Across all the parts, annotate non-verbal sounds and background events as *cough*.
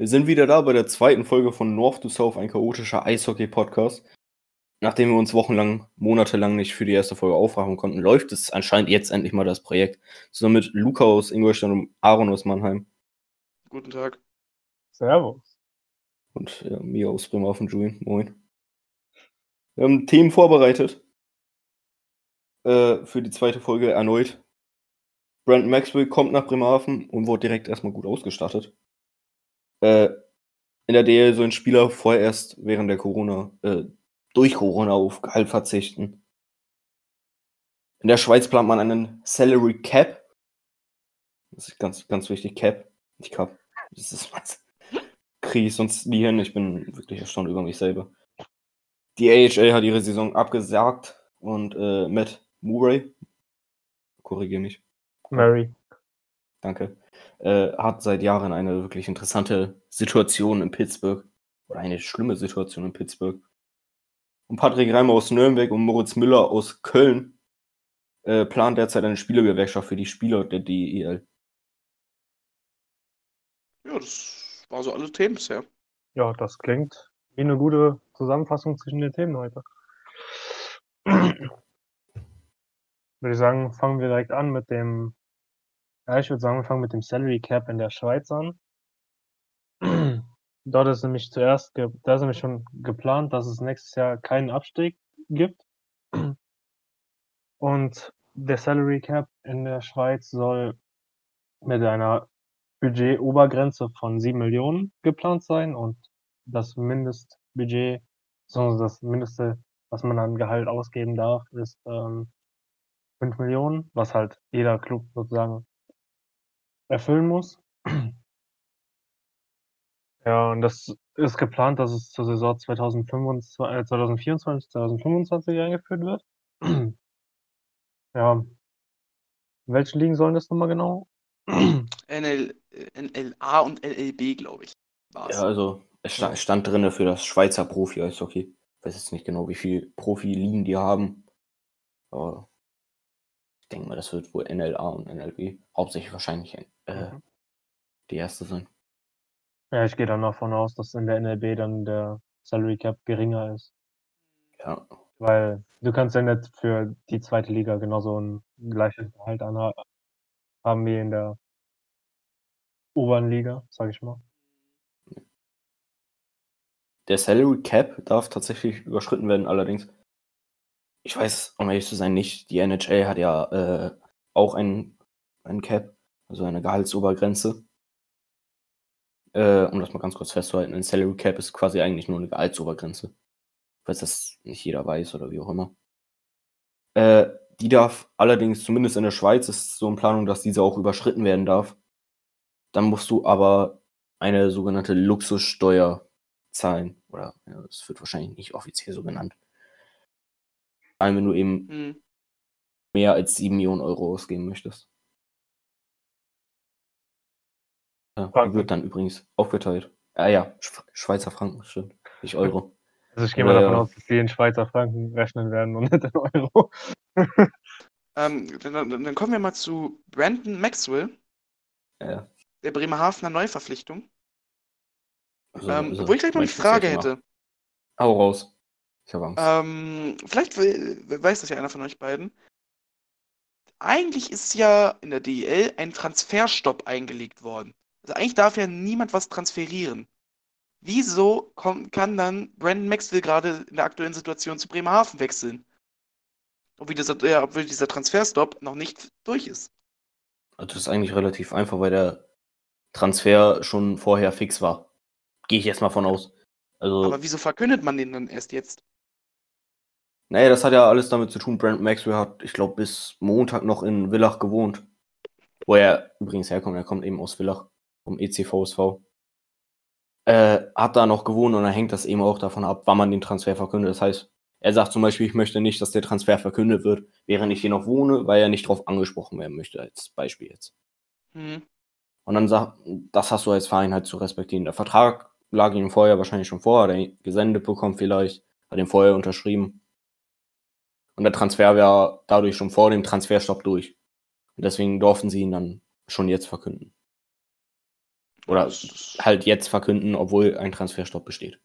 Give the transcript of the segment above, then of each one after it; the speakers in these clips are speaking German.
Wir sind wieder da bei der zweiten Folge von North to South, ein chaotischer Eishockey-Podcast. Nachdem wir uns wochenlang, monatelang nicht für die erste Folge aufraffen konnten, läuft es anscheinend jetzt endlich mal das Projekt. Zusammen mit Luca aus Ingolstadt und Aaron aus Mannheim. Guten Tag. Servus. Und ja, mir aus Bremerhaven, Julian. Moin. Wir haben Themen vorbereitet. Äh, für die zweite Folge erneut. Brandon Maxwell kommt nach Bremerhaven und wurde direkt erstmal gut ausgestattet. Äh, in der DL sollen Spieler vorerst während der Corona, äh, durch Corona auf Gehalt verzichten. In der Schweiz plant man einen Salary Cap. Das ist ganz, ganz wichtig. Cap, nicht Cap. Das ist was. Kriege ich sonst nie hin. Ich bin wirklich erstaunt über mich selber. Die AHL hat ihre Saison abgesagt und äh, Matt Murray, korrigiere mich. Murray. Danke. Äh, hat seit Jahren eine wirklich interessante Situation in Pittsburgh. Oder eine schlimme Situation in Pittsburgh. Und Patrick Reimer aus Nürnberg und Moritz Müller aus Köln äh, planen derzeit eine Spielergewerkschaft für die Spieler der DEL. Ja, das war so alle Themen bisher. Ja, das klingt wie eine gute Zusammenfassung zwischen den Themen heute. *clears throat* würde ich sagen, fangen wir direkt an mit dem, ja, ich würde sagen, wir fangen mit dem Salary Cap in der Schweiz an. *clears throat* Dort ist nämlich zuerst, da ist nämlich schon geplant, dass es nächstes Jahr keinen Abstieg gibt. *clears throat* Und der Salary Cap in der Schweiz soll mit einer Budget-Obergrenze von 7 Millionen geplant sein und das Mindestbudget, sondern das Mindeste, was man an Gehalt ausgeben darf, ist ähm, 5 Millionen, was halt jeder Club sozusagen erfüllen muss. *clears throat* Ja, und das ist geplant, dass es zur Saison 2025, äh, 2024, 2025 eingeführt wird. *clears throat* Ja. Welche Ligen sollen das nochmal genau? *clears throat* NL, NLA und LLB, glaube ich. war's. Ja, also es stand, es stand drin für das Schweizer Profi-Eishockey. Ich weiß jetzt nicht genau, wie viel Profi-Ligen die haben. Aber denke mal, das wird wohl NLA und NLB. Hauptsächlich wahrscheinlich äh, Mhm. die erste sein. Ja, ich gehe dann davon aus, dass in der NLB dann der Salary Cap geringer ist. Ja. Weil du kannst ja nicht für die zweite Liga genauso ein gleiches Gehalt haben wie in der oberen Liga, sag ich mal. Der Salary Cap darf tatsächlich überschritten werden, allerdings. Ich weiß, um ehrlich zu sein, nicht. Die NHL hat ja äh, auch einen, einen Cap, also eine Gehaltsobergrenze. Äh, um das mal ganz kurz festzuhalten, ein Salary Cap ist quasi eigentlich nur eine Gehaltsobergrenze. Falls das nicht jeder weiß oder wie auch immer. Äh, die darf allerdings, zumindest in der Schweiz, ist so in Planung, dass diese auch überschritten werden darf. Dann musst du aber eine sogenannte Luxussteuer zahlen. Oder ja, das wird wahrscheinlich nicht offiziell so genannt. Vor allem, wenn du eben Hm. mehr als 7 Millionen Euro ausgeben möchtest. Ja, wird dann übrigens aufgeteilt. Ah ja, Sch Schweizer Franken, stimmt. Nicht Euro. Also ich gehe mal Ja, davon aus, dass die in Schweizer Franken rechnen werden und nicht in Euro. *laughs* Ähm, dann, dann kommen wir mal zu Brandon Maxwell, Ja, der Bremerhavener Neuverpflichtung. also, ähm, also, wo ich gleich noch du Frage hätte. Hau raus. Ich habe Angst. Ähm, vielleicht we- weiß das ja einer von euch beiden. Eigentlich ist ja in der DEL ein Transferstopp eingelegt worden. Also eigentlich darf ja niemand was transferieren. Wieso kann dann Brandon Maxwell gerade in der aktuellen Situation zu Bremerhaven wechseln? Obwohl dieser, ja, obwohl dieser Transferstopp noch nicht durch ist. Also das ist eigentlich relativ einfach, weil der Transfer schon vorher fix war. Gehe ich jetzt mal von aus. Also, Aber wieso verkündet man den dann erst jetzt? Naja, das hat ja alles damit zu tun. Brandon Maxwell hat, ich glaube, bis Montag noch in Villach gewohnt. Wo er übrigens herkommt. Er kommt eben aus Villach, vom ECVSV. Äh, hat da noch gewohnt und dann hängt das eben auch davon ab, wann man den Transfer verkündet. Das heißt, er sagt zum Beispiel, ich möchte nicht, dass der Transfer verkündet wird, während ich hier noch wohne, weil er nicht drauf angesprochen werden möchte, als Beispiel jetzt. Hm. Und dann sagt, das hast du als Verein halt zu respektieren. Der Vertrag lag ihm vorher wahrscheinlich schon vor, hat er gesendet bekommen vielleicht, hat ihn vorher unterschrieben. Und der Transfer war dadurch schon vor dem Transferstopp durch. Und deswegen durften sie ihn dann schon jetzt verkünden. Oder Das, das, halt jetzt verkünden, obwohl ein Transferstopp besteht.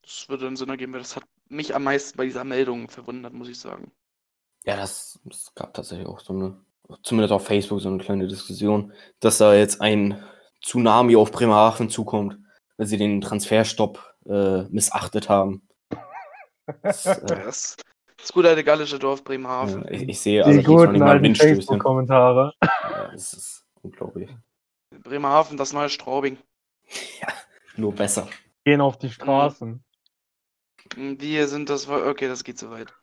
das würde einen Sinn ergeben, weil das hat mich am meisten bei dieser Meldung verwundert, muss ich sagen. Ja, das, es gab tatsächlich auch so eine, zumindest auf Facebook, so eine kleine Diskussion, dass da jetzt ein Tsunami auf Bremerhaven zukommt, weil sie den Transferstopp äh, missachtet haben. *laughs* Das, äh, Das, das gute alte gallische Dorf Bremerhaven. ja, ich, ich sehe Die allerdings noch guten alten. Facebook-Kommentare. Ja, das ist unglaublich. Bremerhaven, das neue Straubing. Nur besser. Gehen auf die Straßen. Wir sind das. Okay, das geht zu weit.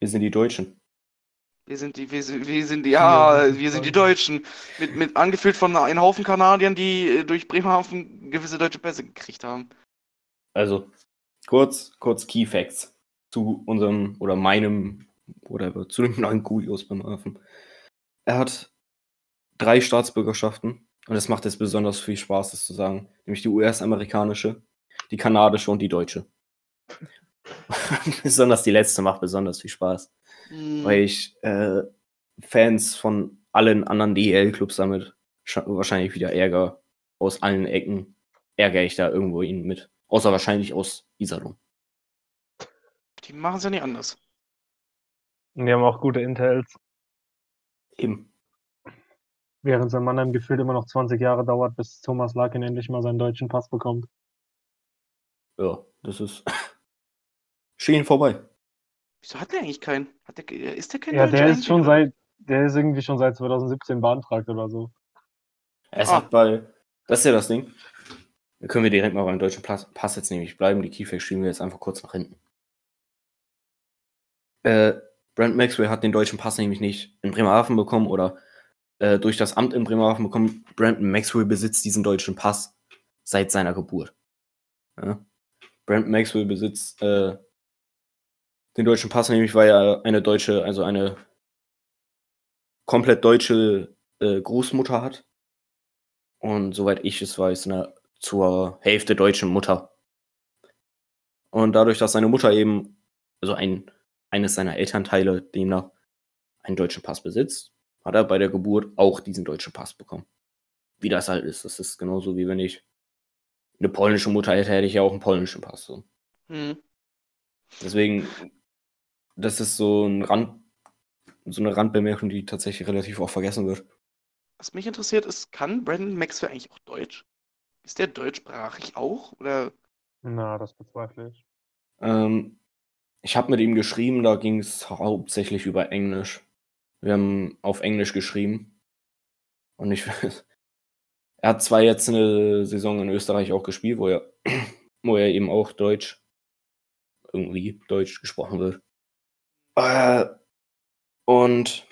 Wir sind die Deutschen. Wir sind die, wir sind, wir sind die, ja, Ja, wir sind die Deutschen. Mit, mit angeführt von einem Haufen Kanadiern, die äh, durch Bremerhaven gewisse deutsche Pässe gekriegt haben. Also, kurz, kurz Key Facts zu unserem oder meinem oder zu dem neuen Kulius beim Hafen. Er hat drei Staatsbürgerschaften und es macht jetzt besonders viel Spaß, das zu sagen. Nämlich die US-amerikanische, die kanadische und die deutsche. *laughs* besonders die letzte macht besonders viel Spaß, Hm, weil ich äh, Fans von allen anderen DEL-Clubs damit wahrscheinlich wieder Ärger aus allen Ecken ärgere ich da irgendwo ihn mit. Außer wahrscheinlich aus Iserlohn. Die machen es ja nicht anders. Und die haben auch gute Intels. Eben. Während sein Mannheim gefühlt immer noch 20 Jahre dauert, bis Thomas Larkin endlich mal seinen deutschen Pass bekommt. Ja, das ist. *laughs* Schien vorbei. Wieso hat der eigentlich keinen? Hat der, ist der kein Ja, der ist schon oder? seit, der ist irgendwie schon seit 2017 beantragt oder so. Es Ah. hat bei. Das ist ja das Ding. Da können wir direkt mal beim deutschen Pass, jetzt nämlich bleiben. Die Keyfacts schieben wir jetzt einfach kurz nach hinten. Äh, Brent Maxwell hat den deutschen Pass nämlich nicht in Bremerhaven bekommen oder äh, durch das Amt in Bremerhaven bekommen. Brandon Maxwell besitzt diesen deutschen Pass seit seiner Geburt. Ja? Brandon Maxwell besitzt äh, den deutschen Pass nämlich, weil er eine deutsche, also eine komplett deutsche äh, Großmutter hat. Und soweit ich es weiß, eine zur Hälfte deutsche Mutter. Und dadurch, dass seine Mutter eben, also ein, eines seiner Elternteile demnach einen deutschen Pass besitzt, hat er bei der Geburt auch diesen deutschen Pass bekommen. Wie das halt ist. Das ist genauso wie wenn ich eine polnische Mutter hätte, hätte ich ja auch einen polnischen Pass. So. Hm. Deswegen, das ist so ein Rand, so eine Randbemerkung, die tatsächlich relativ oft vergessen wird. Was mich interessiert ist, kann Brandon Maxwell eigentlich auch Deutsch? Ist der deutschsprachig auch? Oder Na, das bezweifle ich. Ähm, ich habe mit ihm geschrieben, da ging es hauptsächlich über Englisch. Wir haben auf Englisch geschrieben. Und ich *laughs* er hat zwar jetzt eine Saison in Österreich auch gespielt, wo er, *clears throat* wo er eben auch Deutsch, irgendwie Deutsch gesprochen wird. Äh, und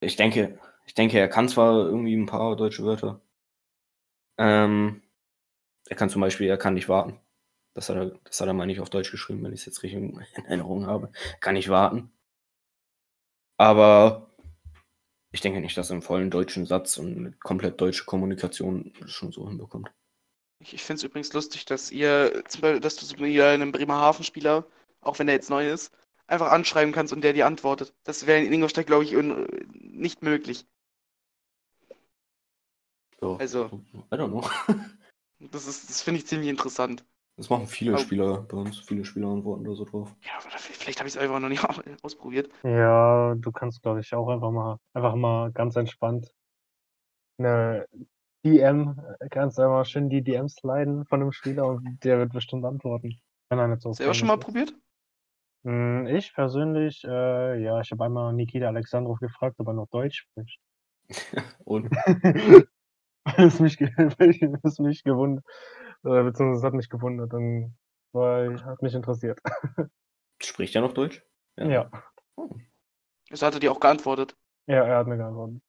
ich denke, ich denke, er kann zwar irgendwie ein paar deutsche Wörter. Ähm, er kann zum Beispiel, er kann nicht warten. Das hat er, das hat er mal nicht auf Deutsch geschrieben, wenn ich es jetzt richtig in Erinnerung habe. Kann nicht warten. Aber ich denke nicht, dass er einen vollen deutschen Satz und eine komplett deutsche Kommunikation schon so hinbekommt. ich, ich finde es übrigens lustig, dass ihr, dass du so einen Bremerhaven-Spieler, auch wenn der jetzt neu ist, einfach anschreiben kannst und der dir antwortet. Das wäre in Ingolstadt, glaube ich, nicht möglich. So, Also- I don't know. *laughs* Das ist, das finde ich ziemlich interessant. Das machen viele Oh. Spieler bei uns. Viele Spieler antworten da so drauf. Ja, aber vielleicht habe ich es einfach noch nicht *laughs* ausprobiert. Ja, du kannst, glaube ich, auch einfach mal, einfach mal ganz entspannt eine DM, kannst einfach schön die DMs sliden von dem Spieler und der wird bestimmt antworten. Wenn er nicht so Selber schon mal freundlich probiert? ist. Hm, Ich persönlich, äh, ja, ich habe einmal Nikita Alexandrov gefragt, ob er noch Deutsch spricht. *laughs* Und *laughs* es mich, es mich gewundert, äh, beziehungsweise es hat mich gewundert und weil hat mich interessiert. *laughs* spricht er noch Deutsch? Ja, Also hat er dir auch geantwortet. ja, er hat mir geantwortet.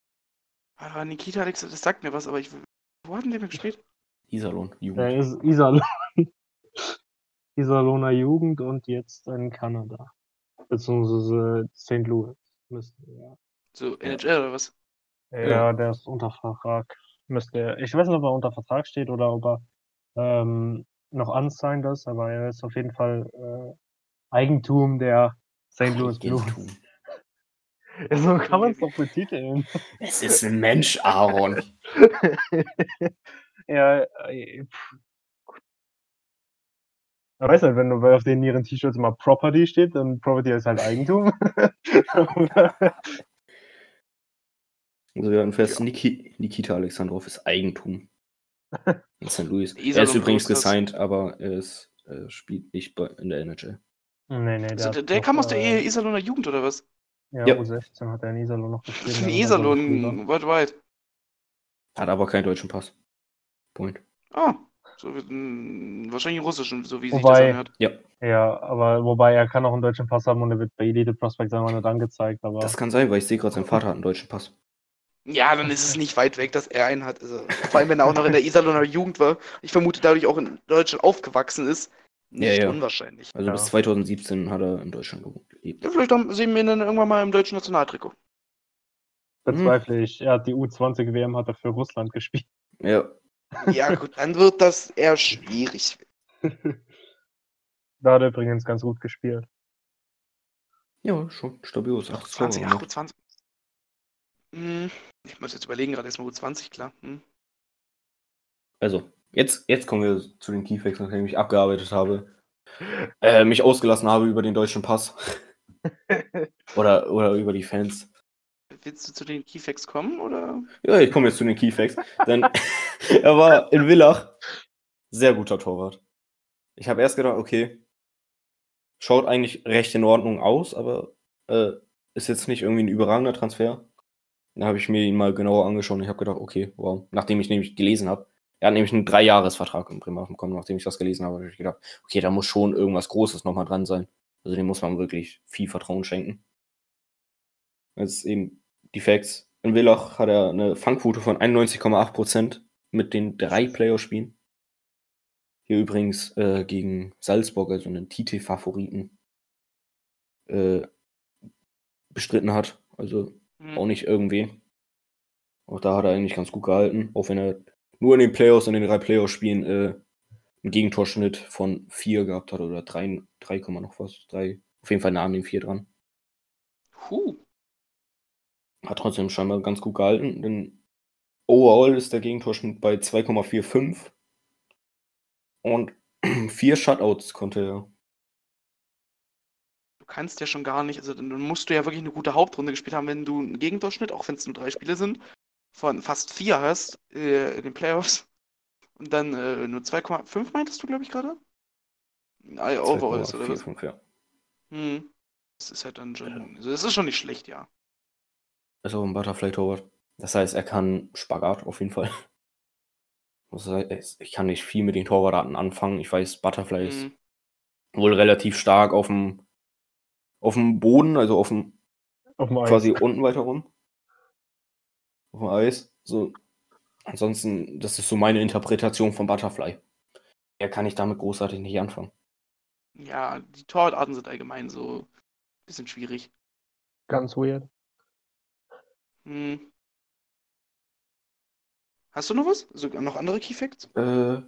Ah, Nikita Alex, das sagt mir was, aber ich. Wo hat denn der mir gespielt? Iserlohn, Jugend. Er ist Iserlohn. *laughs* Iserlohner Jugend und jetzt in Kanada. Beziehungsweise St. Louis. Müsste, ja. So, NHL oder was? ja, der ist unter Vertrag. Müsste er. Ich weiß nicht, ob er unter Vertrag steht oder ob er ähm, noch unsigned ist, aber er ist auf jeden Fall äh, Eigentum der St. Louis Blues. *laughs* Ja, so kann man es doch betiteln. Es ist ein Mensch, Aaron. *laughs* Ja, äh, pff. Man weiß halt, wenn du auf den ihren T-Shirts immer Property steht, dann Property ist halt Eigentum. *laughs* Also wir hatten fest, Niki, Nikita Alexandrov ist Eigentum. In St. Louis. Iserlohn Er ist übrigens gesigned, aber er ist, äh, spielt nicht bei, in der NHL. nee, nee, Also, hat der, der noch, kam aus der äh, Iserlohner Jugend, oder was? Ja, Ja. U16 hat er in Iserlohn noch gespielt. In. Iserlohn, worldwide. Hat aber keinen deutschen Pass. Point. Ah, so, wie- mh, wahrscheinlich einen russischen, so wie sich Wobei- das anhört. Ja, Ja, aber wobei er kann auch einen deutschen Pass haben und er wird bei Elite Prospect wir nicht angezeigt, aber das kann sein, weil ich sehe gerade, sein Vater hat einen deutschen Pass. Ja, dann ist es nicht weit weg, dass er einen hat. Also, vor allem, wenn er auch noch in der Iserlohner Jugend war. Ich vermute, dadurch auch in Deutschland aufgewachsen ist. Nicht Ja, ja. unwahrscheinlich. Also Ja. bis 2017 hat er in Deutschland gelebt. Ja, vielleicht haben, sehen wir ihn dann irgendwann mal im deutschen Nationaltrikot. bezweifle ich. Er hat die U20 WM hat er für Russland gespielt. Ja, Ja, gut, dann wird das eher schwierig. Da hat er übrigens ganz gut gespielt. ja, schon stabil. ist 8 20, Tore ach, gemacht. U20. Ich muss jetzt überlegen, gerade erstmal U20, klar. Hm. Also, jetzt, jetzt kommen wir zu den Keyfacts, nachdem ich abgearbeitet habe. Äh, mich ausgelassen habe über den deutschen Pass. *laughs* oder, oder über die Fans. Willst du zu den Keyfacts kommen, oder? Ja, ich komme jetzt zu den Keyfacts. Denn *laughs* er war in Villach sehr guter Torwart. Ich habe erst gedacht, okay, schaut eigentlich recht in Ordnung aus, aber äh, ist jetzt nicht irgendwie ein überragender Transfer. Dann habe ich mir ihn mal genauer angeschaut und ich habe gedacht, okay, wow. Nachdem ich nämlich gelesen habe, er hat nämlich einen Dreijahresvertrag in Bremerhaven bekommen, nachdem ich das gelesen habe, habe ich gedacht, okay, da muss schon irgendwas Großes nochmal dran sein. Also dem muss man wirklich viel Vertrauen schenken. Jetzt eben die Facts. In Villach hat er eine Fangquote von 91,8% mit den drei Playoff-Spielen. Hier übrigens äh, gegen Salzburg, also einen TT-Favoriten, äh, bestritten hat. Also Hm. auch nicht irgendwen. Auch da hat er eigentlich ganz gut gehalten, auch wenn er nur in den Playoffs, in den drei Playoff-Spielen äh, einen Gegentorschnitt von 4 gehabt hat oder 3, 3, noch was. 3, auf jeden Fall nah an den 4 dran. Huh. Hat trotzdem scheinbar ganz gut gehalten, denn overall ist der Gegentorschnitt bei 2,45 und *clears throat* vier Shutouts konnte er. Du kannst ja schon gar nicht, also dann musst du ja wirklich eine gute Hauptrunde gespielt haben, wenn du einen Gegentorschnitt, auch wenn es nur drei Spiele sind, von fast vier hast äh, in den Playoffs. Und dann äh, nur 2,5 meintest du, glaube ich, gerade? Ah, Overall ist, oder was? 2,45, ja. Hm. Das ist halt dann schon, also das ist schon nicht schlecht, ja. Auch ein Butterfly-Torwart. Das heißt, er kann Spagat auf jeden Fall. *laughs* Das heißt, ich kann nicht viel mit den Torwarten anfangen. Ich weiß, Butterfly ist Hm. wohl relativ stark auf dem, auf dem Boden, also auf dem Auf dem Eis. quasi unten weiter rum. Auf dem Eis. So. Ansonsten, das ist so meine Interpretation von Butterfly. Er kann ich damit großartig nicht anfangen. Ja, die Torwartarten sind allgemein so ein bisschen schwierig. Ganz weird. Hm. Hast du noch was? Sogar noch andere Keyfacts? Äh, er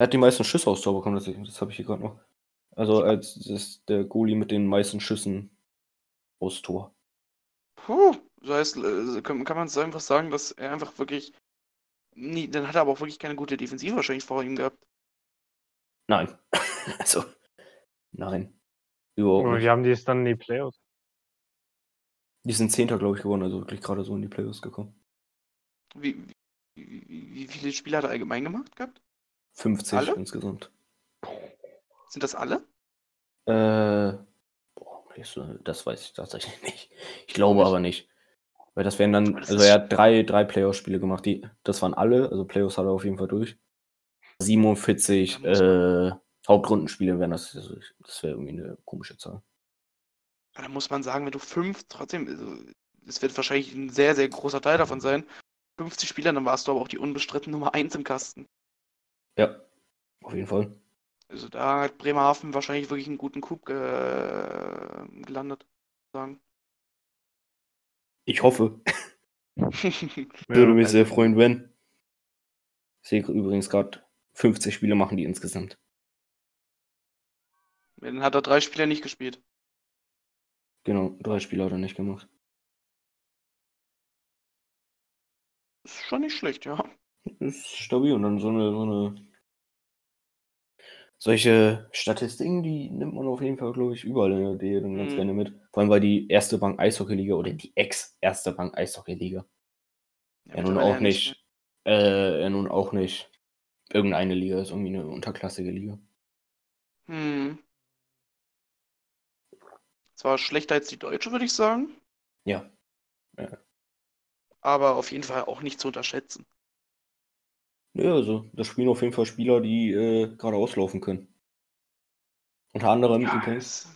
hat die meisten Schüsse aufs Tor bekommen, das, das habe ich hier gerade noch. Also als ist der Goalie mit den meisten Schüssen aufs Tor. Puh, das heißt, äh, kann, kann man es einfach sagen, dass er einfach wirklich. Nie, dann hat er aber auch wirklich keine gute Defensive wahrscheinlich vor ihm gehabt. Nein. *laughs* also, nein. Überhaupt Aber nicht. wie haben die es dann in die Playoffs? Die sind Zehnter, glaube ich, geworden, also wirklich gerade so in die Playoffs gekommen. Wie, wie, wie, wie viele Spiele hat er allgemein gemacht gehabt? 50 Alle? insgesamt. Sind das alle? Äh, boah, das- weiß ich tatsächlich *laughs* nicht. Ich glaube aber nicht. Weil das wären dann, also er hat drei, drei Playoff-Spiele gemacht, die, das waren alle, also Playoffs hat er auf jeden Fall durch. 47 Da muss äh, Hauptrundenspiele wären das, also das wäre irgendwie eine komische Zahl. Da muss man sagen, wenn du fünf, trotzdem, also, es wird wahrscheinlich ein sehr, sehr großer Teil davon sein. 50 Spieler, dann warst du aber auch die unbestritten Nummer 1 im Kasten. Ja, auf jeden Fall. Also da hat Bremerhaven wahrscheinlich wirklich einen guten Coup ge gelandet. Sagen. Ich hoffe. *laughs* Würde mich also- sehr freuen, wenn. Ich sehe übrigens gerade 50 Spiele machen die insgesamt. Dann hat er drei Spieler nicht gespielt. Genau, drei Spiele hat er nicht gemacht. Ist schon nicht schlecht, ja. Ist stabil und dann so eine, so eine solche Statistiken, die nimmt man auf jeden Fall, glaube ich, überall in der DL dann ganz Mhm. gerne mit. Vor allem, weil die erste Bank Eishockey-Liga oder die Ex-erste Bank Eishockey-Liga Ja, ja nun auch ja nicht, äh, ja nun auch nicht irgendeine Liga ist, irgendwie eine unterklassige Liga. Hm. Zwar schlechter als die deutsche, würde ich sagen, Ja. aber auf jeden Fall auch nicht zu unterschätzen. Ja, also das spielen auf jeden Fall Spieler, die äh, gerade auslaufen können. Unter anderem es-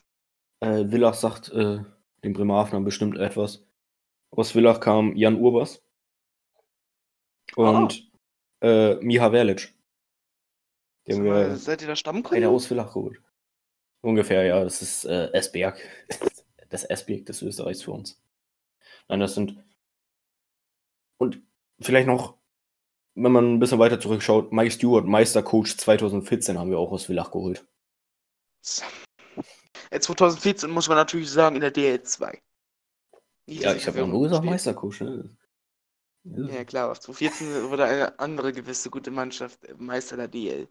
äh, Villach sagt äh, den Bremerhavenern bestimmt etwas. Aus Villach kam Jan Urbas und äh, Miha Verlic. Den mal, wir seid ihr da Stammkunde? aus Villach geholt. Ungefähr, ja, das ist äh, Esberg. *laughs* Das Esberg des Österreichs für uns. Nein, das sind. Und vielleicht noch, wenn man ein bisschen weiter zurückschaut, Mike Stewart, Meistercoach 2014 haben wir auch aus Villach geholt. Äh, 2014 muss man natürlich sagen, in der DL2. Nicht, Ja, ich habe Verwirrung nur gesagt. Meistercoach. Ne? Ja, klar, aber 2014 wurde eine andere gewisse gute Mannschaft äh, Meister der DL.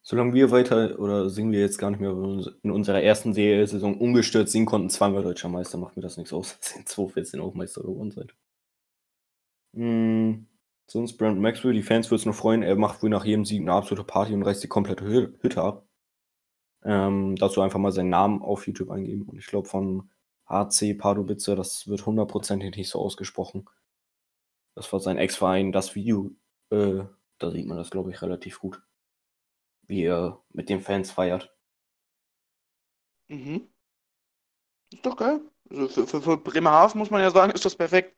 Solange wir weiter, oder singen wir jetzt gar nicht mehr, in unserer ersten DL-Saison ungestört singen konnten, zweimal deutscher Meister, macht mir das nichts aus. *laughs* dass ihr in 2014 auch Meister geworden seid. Hm, sonst Brent Maxwell, die Fans würden es noch freuen, er macht wohl nach jedem Sieg eine absolute Party und reißt die komplette Hü- Hütte ab. Ähm, dazu einfach mal seinen Namen auf YouTube eingeben. Und ich glaube von HC Pardubice, das wird hundertprozentig nicht so ausgesprochen. Das war sein Ex-Verein, das Video, äh, da sieht man das, glaube ich, relativ gut. Wie er mit den Fans feiert. Mhm. Ist doch geil. Also für, für, für Bremerhaven muss man ja sagen, ist das perfekt.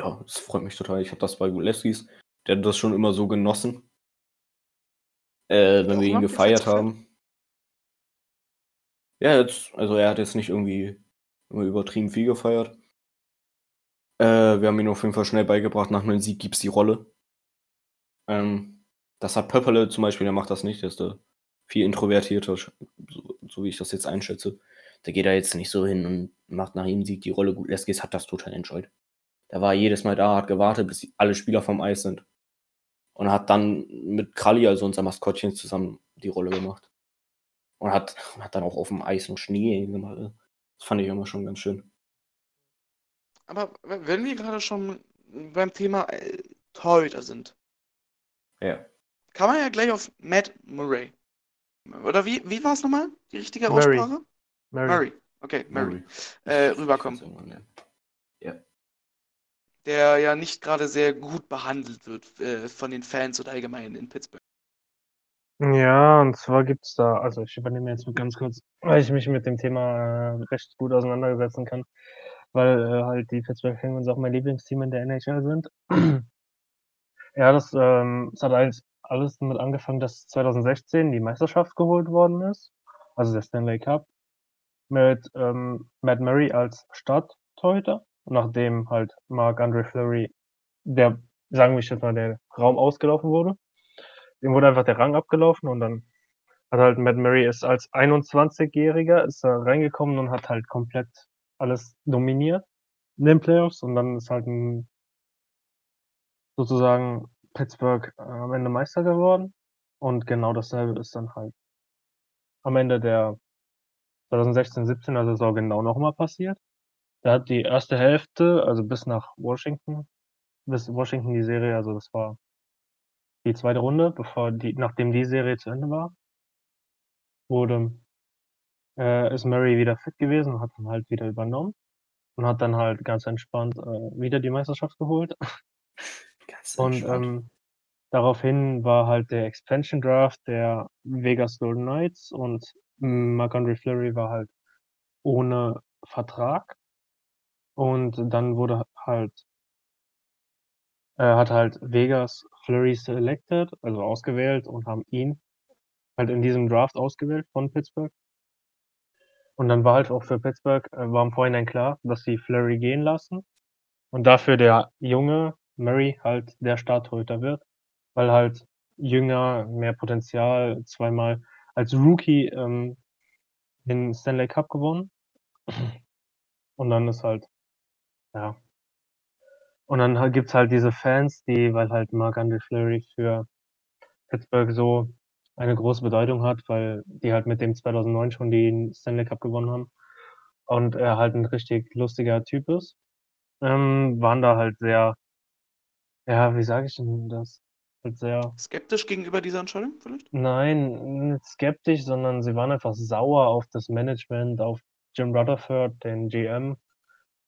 Ja, das freut mich total. Ich habe das bei Guleskis, der hat das schon immer so genossen. Äh, wenn wir ihn gefeiert haben. Ja, jetzt, also er hat jetzt nicht irgendwie immer übertrieben viel gefeiert. Äh, wir haben ihn auf jeden Fall schnell beigebracht, nach einem Sieg gibt's die Rolle. Ähm, das hat Pöpperle zum Beispiel, der macht das nicht, der ist da viel introvertierter, so, so wie ich das jetzt einschätze. Der geht da jetzt nicht so hin und macht nach jedem Sieg die Rolle. Gut, Leskis hat das total enjoyed. Der war jedes Mal da, hat gewartet, bis alle Spieler vom Eis sind. Und hat dann mit Kralli, also unser Maskottchen, zusammen die Rolle gemacht. Und hat, und hat dann auch auf dem Eis und Schnee gemacht. Das fand ich immer schon ganz schön. Aber wenn wir gerade schon beim Thema äh, Torhüter sind, Ja. kann man ja gleich auf Matt Murray. Oder wie, wie war es nochmal? Die richtige Murray. Aussprache? Murray. Murray. Okay, Murray. Murray. Äh, rüberkommen. Der ja nicht gerade sehr gut behandelt wird äh, von den Fans oder allgemein in Pittsburgh. Ja, und zwar gibt's da, also ich übernehme jetzt ganz kurz, weil ich mich mit dem Thema äh, recht gut auseinandersetzen kann, weil äh, halt die Pittsburgh Penguins auch mein Lieblingsteam in der NHL sind. *clears throat* Ja, das, ähm, es hat alles, alles damit angefangen, dass 2016 die Meisterschaft geholt worden ist, also der Stanley Cup, mit ähm, Matt Murray als Starttorhüter, nachdem halt Marc-Andre Fleury, der, sagen wir jetzt mal, der Raum ausgelaufen wurde. Dem wurde einfach der Rang abgelaufen und dann hat halt Matt Murray ist als 21-Jähriger ist er reingekommen und hat halt komplett alles dominiert in den Playoffs und dann ist halt ein, sozusagen Pittsburgh äh, am Ende Meister geworden und genau dasselbe ist dann halt am Ende der 2016-17er Saison genau nochmal passiert. Da hat die erste Hälfte, also bis nach Washington, bis Washington die Serie, also das war die zweite Runde, bevor die, nachdem die Serie zu Ende war, wurde, äh, ist Murray wieder fit gewesen und hat dann halt wieder übernommen und hat dann halt ganz entspannt äh, wieder die Meisterschaft geholt. Ganz Und ähm, daraufhin war halt der Expansion Draft der Vegas Golden Knights und Marc-Andre Fleury war halt ohne Vertrag. Und dann wurde halt, äh, hat halt Vegas Fleury selected, also ausgewählt und haben ihn halt in diesem Draft ausgewählt von Pittsburgh. Und dann war halt auch für Pittsburgh, äh, war im Vorhinein klar, dass sie Fleury gehen lassen und dafür der junge Murray halt der Starttorhüter wird, weil halt jünger, mehr Potenzial, zweimal als Rookie ähm, den Stanley Cup gewonnen. Und dann ist halt, ja. Und dann ha gibt's halt diese Fans, die weil halt Marc-Andre Fleury für Pittsburgh so eine große Bedeutung hat, weil die halt mit dem 2009 schon den Stanley Cup gewonnen haben und er halt 'n richtig lustiger Typ ist, ähm, waren da halt sehr ja, wie sage ich denn das? Halt sehr Skeptisch gegenüber dieser Entscheidung vielleicht? Nein, nicht skeptisch, sondern sie waren einfach sauer auf das Management, auf Jim Rutherford, den GM.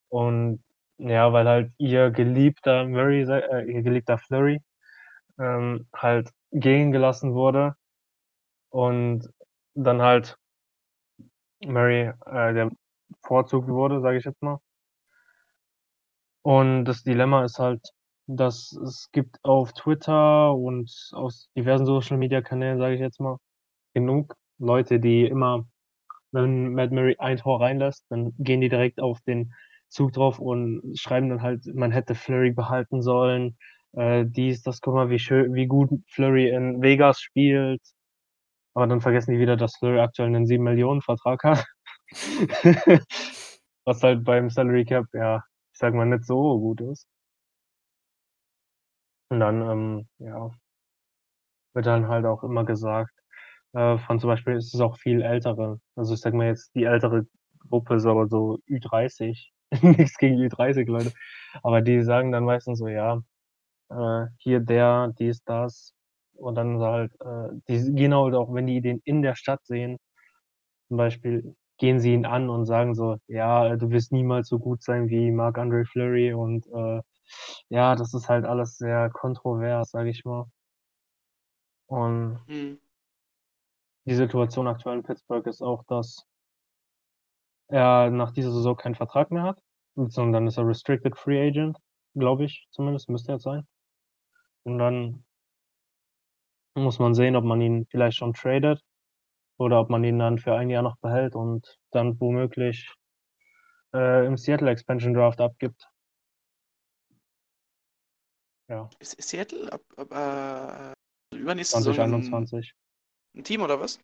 Und ja, weil halt ihr geliebter Murray äh, ihr geliebter Fleury, ähm, halt gehen gelassen wurde und dann halt Murray, äh, der bevorzugt wurde, sage ich jetzt mal. Und das Dilemma ist halt, dass es gibt auf Twitter und aus diversen Social-Media-Kanälen, sage ich jetzt mal, genug Leute, die immer wenn Matt Murray ein Tor reinlässt, dann gehen die direkt auf den Zug drauf und schreiben dann halt, man hätte Fleury behalten sollen, äh, dies, das, guck mal, wie schön wie gut Fleury in Vegas spielt. Aber dann vergessen die wieder, dass Fleury aktuell 'nen 7 Millionen Vertrag hat. *laughs* Was halt beim Salary Cap, ja, ich sage mal, nicht so gut ist. Und dann, ähm, ja wird dann halt auch immer gesagt, äh, von zum Beispiel ist es auch viel ältere also, ich sage mal jetzt, die ältere Gruppe, so so Ü30, *laughs* nix gegen Ü30 Leute, aber die sagen dann meistens so: „Ja, äh, hier der, dies, das.“ Und dann halt, äh die gehen halt auch, wenn die den in der Stadt sehen zum Beispiel, gehen sie ihn an und sagen so: „Ja, du wirst niemals so gut sein wie Marc-Andre Fleury“ und, äh, ja, das ist halt alles sehr kontrovers, sage ich mal. Und Mhm. die Situation aktuell in Pittsburgh ist auch, dass er nach dieser Saison keinen Vertrag mehr hat, sondern dann ist er Restricted Free Agent, glaube ich zumindest, müsste er sein. Und dann muss man sehen, ob man ihn vielleicht schon tradet oder ob man ihn dann für 1 Jahr noch behält und dann womöglich, äh, im Seattle Expansion Draft abgibt. Ja. Ist Seattle ab ab, äh, übernächste Saison 2021. 'n Team oder was?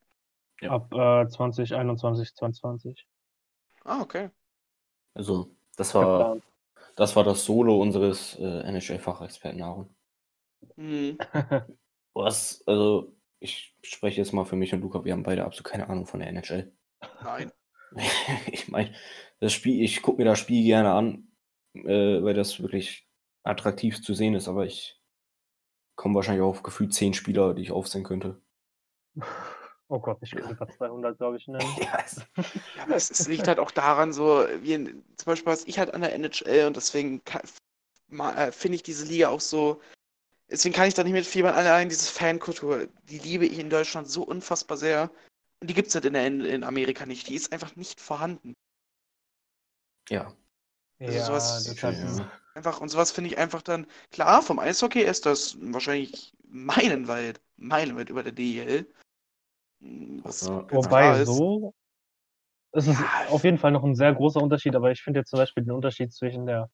Ja. Ab, äh, 2021, 22. Ah, okay. Also, das war das war das Solo unseres, äh, NHL-Fachexperten Aaron. Mhm. *laughs* Was also, ich spreche jetzt mal für mich und Luca, wir haben beide absolut keine Ahnung von der NHL. Nein. *laughs* Ich meine, das Spiel ich gucke mir das Spiel gerne an, äh, weil das wirklich attraktiv zu sehen ist, aber ich komme wahrscheinlich auf gefühlt 10 Spieler, die ich aufzählen könnte. *laughs* Oh Gott, ich könnte grad 200, glaube ich, nennen. *laughs* Ja, es *laughs* Ja, aber es es liegt halt auch daran so, wie in zum Beispiel was ich halt an der NHL und deswegen äh, finde ich diese Liga auch so deswegen kann ich da nicht mitfiebern, allein diese Fankultur, die liebe ich in Deutschland so unfassbar sehr. Und die gibt's halt in der in Amerika nicht. Die ist einfach nicht vorhanden. Ja. Also, so was das hat Ja. einfach und so was finde ich einfach dann klar, vom Eishockey ist das wahrscheinlich meilenweit meilenweit über der DEL. Hm, was Ja. Wobei klar ist. so es ist Ja, auf jeden Fall noch 'n sehr großer Unterschied, aber ich finde jetzt zum Beispiel den Unterschied zwischen der,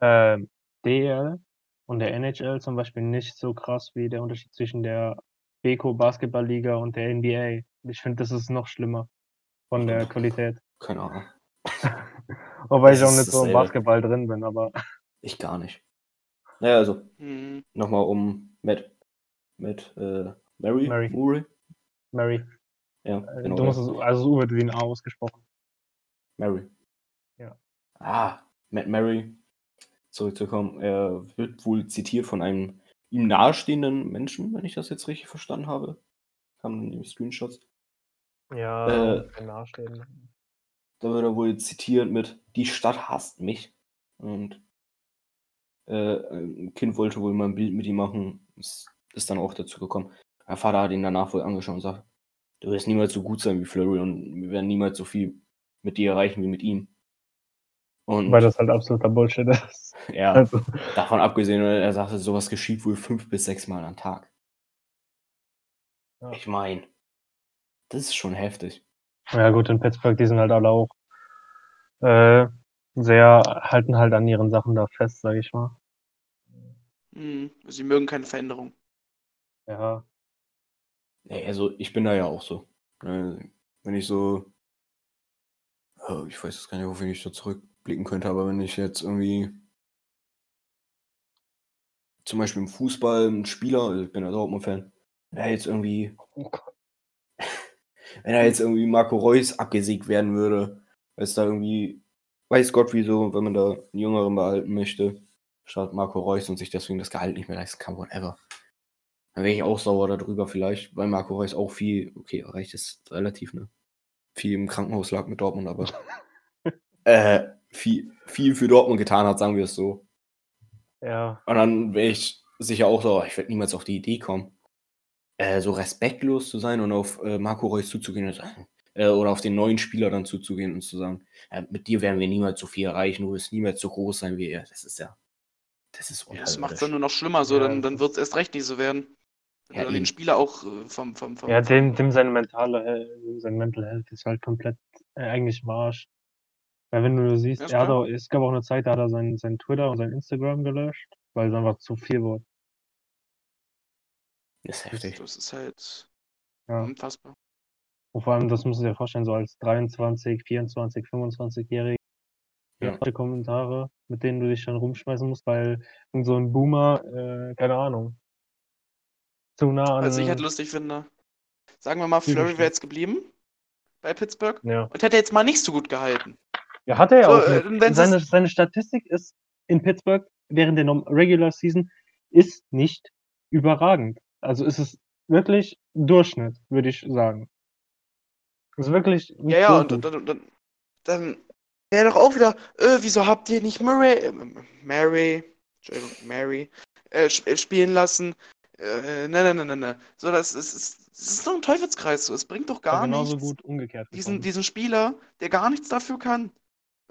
ähm, DEL und der NHL zum Beispiel nicht so krass wie der Unterschied zwischen der Beko Basketballliga und der NBA. Ich finde, das ist noch schlimmer von der Qualität. Keine Ahnung. *laughs* Wobei Das ich auch nicht so im. Basketball drin bin, aber Ich gar nicht. Na ja, also, Mhm. noch mal um Matt Matt, äh, Murray Murray. Murray? Murray. Ja, Äh, genau du musst es also es wird wie 'n A ausgesprochen. Murray. Ja. Ah, Matt Murray, zurückzukommen. Er wird wohl zitiert von einem ihm nahestehenden Menschen, wenn ich das jetzt richtig verstanden habe. Kamen nämlich Screenshots. Ja, Äh ungefähr nahestehend. Da wird er wohl zitiert mit: „Die Stadt hasst mich.“ Und äh, 'n Kind wollte wohl mal 'n Bild mit ihm machen. Es ist dann auch dazu gekommen. Der Vater hat ihn danach wohl angeschaut und sagt: „Du wirst niemals so gut sein wie Fleury und wir werden niemals so viel mit dir erreichen wie mit ihm.“ Weil Und das halt absoluter Bullshit ist. *laughs* ja, Also davon abgesehen, er sagte, so was geschieht wohl 5 bis 6 Mal am Tag. Ja. Ich meine, das ist schon heftig. Ja gut, in Pittsburgh, die sind halt alle auch, äh, sehr halten halt an ihren Sachen da fest, sage ich mal. Mhm. Sie mögen keine Veränderung. Ja. Ne, also, ich bin da ja auch so. Ne, wenn ich so äh, ich weiß jetzt gar nicht, wen ich da zurückblicken könnte, aber wenn ich jetzt irgendwie zum Beispiel im Fußball ein Spieler, also ich bin ja Dortmund-Fan, der jetzt irgendwie, Oh *laughs* wenn er jetzt irgendwie Marco Reus abgesägt werden würde, weil es da irgendwie, weiß Gott wieso, wenn man da einen Jüngeren behalten möchte, statt Marco Reus und sich deswegen das Gehalt nicht mehr leisten kann, whatever. Dann wäre ich auch sauer darüber vielleicht, weil Marco Reus auch viel, okay, erreicht ist relativ, ne? Viel im Krankenhaus lag mit Dortmund, aber *laughs* äh, viel, viel für Dortmund getan hat, sagen wir es so. Ja, Und dann wäre ich sicher auch so, ich werde niemals auf die Idee kommen, äh, so respektlos zu sein und auf äh, Marco Reus zuzugehen und sagen, äh, oder auf den neuen Spieler dann zuzugehen und zu sagen, äh, mit dir werden wir niemals so viel erreichen, du wirst niemals so groß sein wie er. Das ist ja, das ist Ja, das macht es dann nur noch schlimmer, so, Ja, dann, dann wird es erst recht nicht so werden. Ja, dann den. Spieler auch äh, vom, vom, vom, ja dem, dem seine mentale, sein Mental Health ist halt komplett äh, eigentlich im Arsch. Weil wenn du siehst, Ja, er auch, es gab auch eine Zeit, da hat er sein, sein Twitter und sein Instagram gelöscht, weil es einfach zu viel wurde. Das ist heftig. Das ist halt Ja. unfassbar. Und vor allem, das musst du dir vorstellen, so als 23, 24, 25-Jähriger, Ja. Kommentare, mit denen du dich dann rumschmeißen musst, weil irgend so ein Boomer, äh, keine Ahnung, zu nah an. Was ich halt lustig finde, sagen wir mal, Flurry wäre jetzt geblieben bei Pittsburgh ja. und hätte jetzt mal nicht so gut gehalten. ja, hat er ja So, auch. äh, und seine, seine Statistik ist in Pittsburgh während der Regular Season ist nicht überragend. Also ist es wirklich Durchschnitt, würde ich sagen. Ist wirklich Ja, ja, so und gut. dann, dann, wäre doch auch wieder, äh, wieso habt ihr nicht Murray, äh, Mary, Mary, äh, sp- spielen lassen? Äh, ne, ne, ne, ne, ne. So, das ist, ist, das ist doch ein Teufelskreis, so. Es bringt doch gar genauso nichts. gut umgekehrt. diesen, gekommen. diesen Spieler, der gar nichts dafür kann.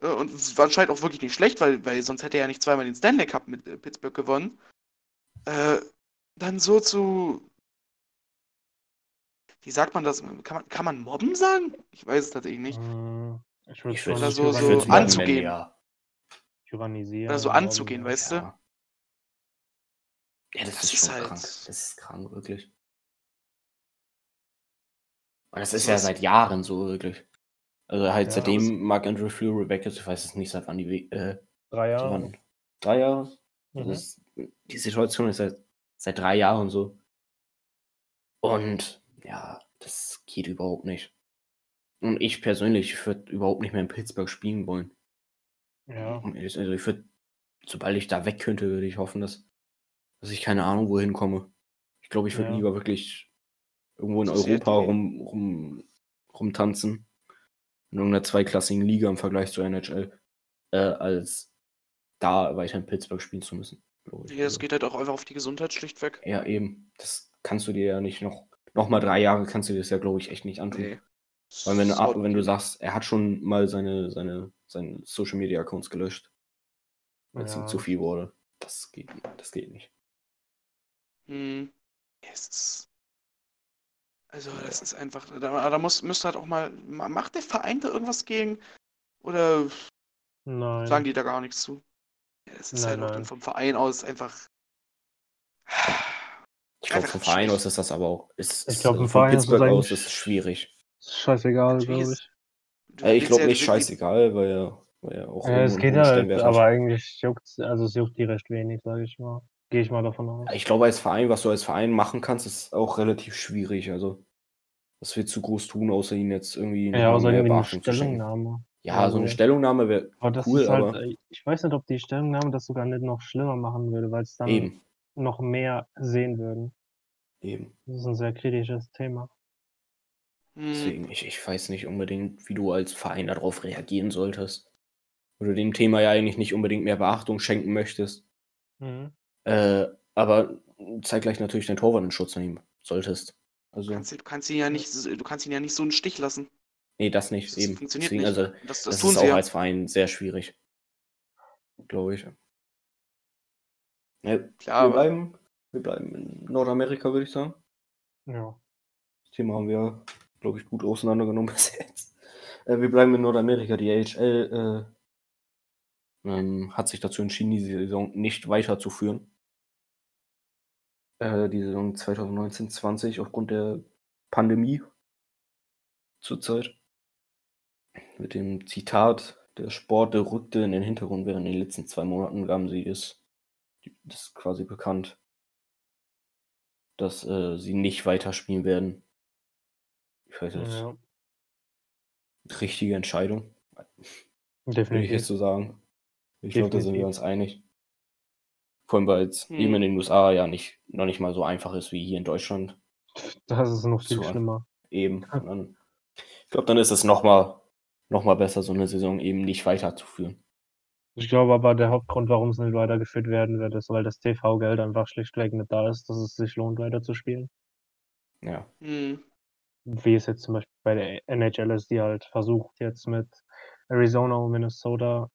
Äh, Und es war anscheinend auch wirklich nicht schlecht, weil, weil sonst hätte er ja nicht zweimal den Stanley Cup mit äh, Pittsburgh gewonnen. Äh, dann so zu. Wie sagt man das? Kann man, kann man mobben sagen? Ich weiß es tatsächlich nicht. Ich würde schon so- so anzugehen. ja. tyrannisieren. Oder so anzugehen, ja. weißt du? Ja. Ja, das, Das ist, ist schon halt- krank. Das ist krank, wirklich. Und das So ist ja seit Jahren so, wirklich. Also halt Ja, seitdem Mark Andrew Fleury weg ist, ich weiß es nicht, seit wann die, We- äh, Drei Jahre. wann? drei Jahre? Mhm. Das ist, die Situation ist seit, seit drei Jahren so. Und ja, das geht überhaupt nicht. Und ich persönlich würde überhaupt nicht mehr in Pittsburgh spielen wollen. Ja. Also ich würde, sobald ich da weg könnte, würde ich hoffen, dass, dass ich keine Ahnung wohin komme. Ich glaube, ich würde Ja. lieber wirklich irgendwo in Europa rum, rum, rumtanzen. In irgendeiner zweiklassigen Liga im Vergleich zur NHL. Äh, als da weiter in Pittsburgh spielen zu müssen. Ja, es Also, geht halt auch einfach auf die Gesundheit schlichtweg. ja, eben. Das kannst du dir ja nicht noch, noch mal drei Jahre kannst du dir das ja, glaube ich, echt nicht antun. Nee. Weil wenn, haut- wenn du sagst, er hat schon mal seine, seine, seine Social Media Accounts gelöscht, weil es ihm zu viel wurde. Das geht, das geht nicht. Hm. Es ist. Also, das ist einfach. Da, da muss, müsste halt auch mal. ma- Macht der Verein da irgendwas gegen? Oder Nein. sagen die da gar nichts zu? Ja, Es ist Nein, halt auch nein. dann vom Verein aus einfach. Ich glaube, vom Verein aus ist das aber auch. Ist, Ich ist, glaub, im von Verein Pittsburgh aus ist es schwierig. Scheißegal, glaube ich. Äh, ich glaube ja nicht wirklich- scheißegal, weil er, weil er auch Ja, es geht hohen halt, aber eigentlich juckt also es juckt die recht wenig, sage ich mal. Gehe ich mal davon aus. Ich glaube, als Verein, was du als Verein machen kannst, ist auch relativ schwierig. Also, was willst du groß tun, außer ihn jetzt irgendwie Ja, außer mehr irgendwie eine Beachtung zu schenken? Stellungnahme. Ja, so eine Also- Stellungnahme wäre cool, ist halt, aber äh, ich weiß nicht, ob die Stellungnahme das sogar nicht noch schlimmer machen würde, weil es dann eben, noch mehr sehen würden. eben. Das ist ein sehr kritisches Thema. Hm, Deswegen, ich, ich weiß nicht unbedingt, wie du als Verein darauf reagieren solltest. Du dem Thema ja eigentlich nicht unbedingt mehr Beachtung schenken möchtest. Mhm. Äh, aber zeitgleich natürlich den Torwart in Schutz nehmen solltest. Also, kannst, du kannst ihn ja nicht, du kannst ihn ja nicht so einen Stich lassen. nee, das nicht. Das eben. funktioniert Deswegen, nicht. also, Das, das, das, tun ist sie auch ja. als Verein sehr schwierig. Glaube ich. Ja, Klar, wir, bleiben, wir bleiben in Nordamerika, würde ich sagen. Ja. Das Thema haben wir, glaube ich, gut auseinandergenommen *laughs* bis jetzt. Äh, wir bleiben in Nordamerika. Die AHL äh, ähm, hat sich dazu entschieden, die Saison nicht weiterzuführen. Äh, die Saison 2019-20 aufgrund der Pandemie zurzeit. Mit dem Zitat, der Sport der rückte in den Hintergrund während den letzten zwei Monaten gaben sie es das ist quasi bekannt, dass äh, sie nicht weiterspielen werden. Ich weiß jetzt, Ja, richtige Entscheidung, würde ich definitiv. jetzt so sagen. Ich glaube, da sind wir Definitiv. uns einig. Vor allem, weil es Hm. eben in den USA ja nicht, noch nicht mal so einfach ist wie hier in Deutschland. Das ist noch viel So. schlimmer. Eben. Dann, ich glaube, dann ist es nochmal noch mal besser, so eine Saison eben nicht weiterzuführen. Ich glaube aber, der Hauptgrund, warum es nicht weitergeführt werden wird, ist, weil das TV-Geld einfach schlichtweg nicht da ist, dass es sich lohnt, weiterzuspielen. Ja. Hm. Wie es jetzt zum Beispiel bei der NHL ist, die halt versucht, jetzt mit Arizona und Minnesota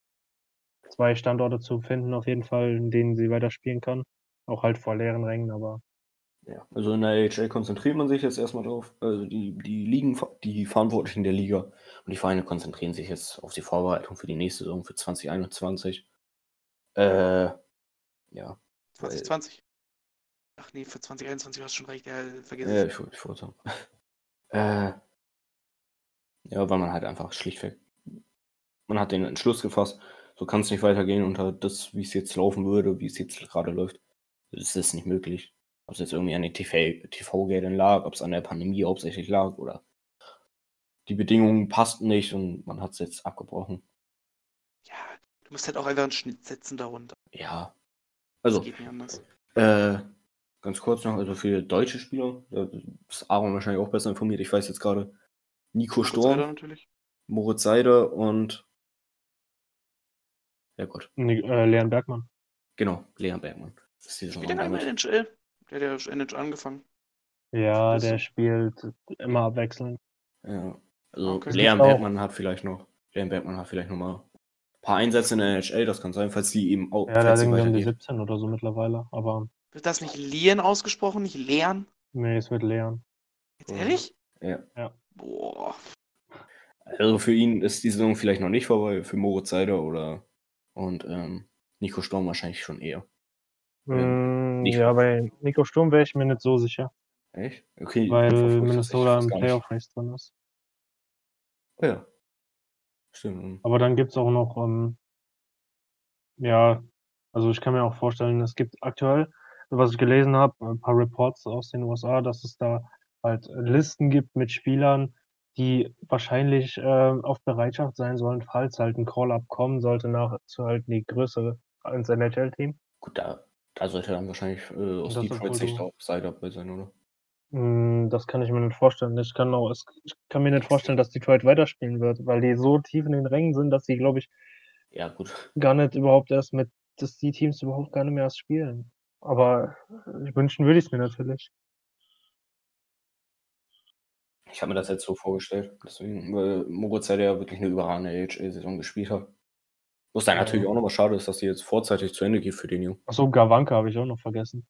zwei Standorte zu finden, auf jeden Fall, in denen sie weiterspielen kann. Auch halt vor leeren Rängen, aber Ja, also in der AHL konzentriert man sich jetzt erstmal drauf. Also die, die Ligen, die Verantwortlichen der Liga und die Vereine konzentrieren sich jetzt auf die Vorbereitung für die nächste Saison für 2021. Äh, ja, 2020. Ach nee, für 2021 hast du schon recht, ja, vergiss äh, es. ich, ich wollte sagen. *laughs* Äh, ja, weil man halt einfach schlichtweg, man hat den Entschluss gefasst, so kann es nicht weitergehen unter das, wie es jetzt laufen würde, wie es jetzt gerade läuft. Das ist nicht möglich. Ob es jetzt irgendwie an den TV TV-Geldern lag, ob es an der Pandemie hauptsächlich lag oder die Bedingungen passten nicht und man hat es jetzt abgebrochen. Ja, du musst halt auch einfach einen Schnitt setzen darunter. Ja. Das Also, geht nicht anders. äh, ganz kurz noch, also für deutsche Spieler, da ist Aaron wahrscheinlich auch besser informiert. Ich weiß jetzt gerade, Nico Sturm. Moritz Seide und ja gut, Ni- äh, Leon Bergmann. genau, Leon Bergmann. Spielt er der NHL? Der hat ja NHL angefangen. Ja, Das der ist- spielt immer abwechselnd. Ja. Also Okay. Leon Auch- Bergmann hat vielleicht noch, Leon Bergmann hat vielleicht noch mal ein paar Einsätze in der NHL, das kann sein, falls die eben auch, Ja, da sind wir um die weitergeht. 17 oder so mittlerweile, aber Wird das nicht Lien ausgesprochen, nicht Leon? nee, es wird Leon. Jetzt ehrlich? Ja. Ja. Boah. Also für ihn ist die Saison vielleicht noch nicht vorbei, für Moritz Seider oder und ähm, Nico Sturm wahrscheinlich schon eher. Mm, ja, bei Nico Sturm wäre ich mir nicht so sicher, Echt? Okay, weil Minnesota im. Playoff-Race drin ist. Ja. Stimmt. Aber dann gibt es auch noch, ähm, ja, also ich kann mir auch vorstellen, es gibt aktuell, was ich gelesen habe, ein paar Reports aus den USA, dass es da halt Listen gibt mit Spielern, die wahrscheinlich äh, auf Bereitschaft sein sollen, falls halt ein Call-Up kommen sollte, nach zu halt die größere ins NHL-Team. Gut, da, da sollte dann wahrscheinlich äh, aus Detroit Sicht du- auch Seider dabei sein, oder? Mm, Das kann ich mir nicht vorstellen. Ich kann auch, ich kann mir nicht vorstellen, dass Detroit weiterspielen wird, weil die so tief in den Rängen sind, dass sie, glaube ich, Ja, gut. gar nicht überhaupt erst mit, dass die Teams überhaupt gar nicht mehr erst spielen. Aber äh, wünschen würde ich es mir natürlich. Ich habe mir das jetzt so vorgestellt. Deswegen, weil Moritz ja wirklich eine überragende AHL-Saison gespielt hat. Was dann Ja. natürlich auch nochmal schade ist, dass die jetzt vorzeitig zu Ende geht für den Jungen. Achso, Gawanka habe ich auch noch vergessen.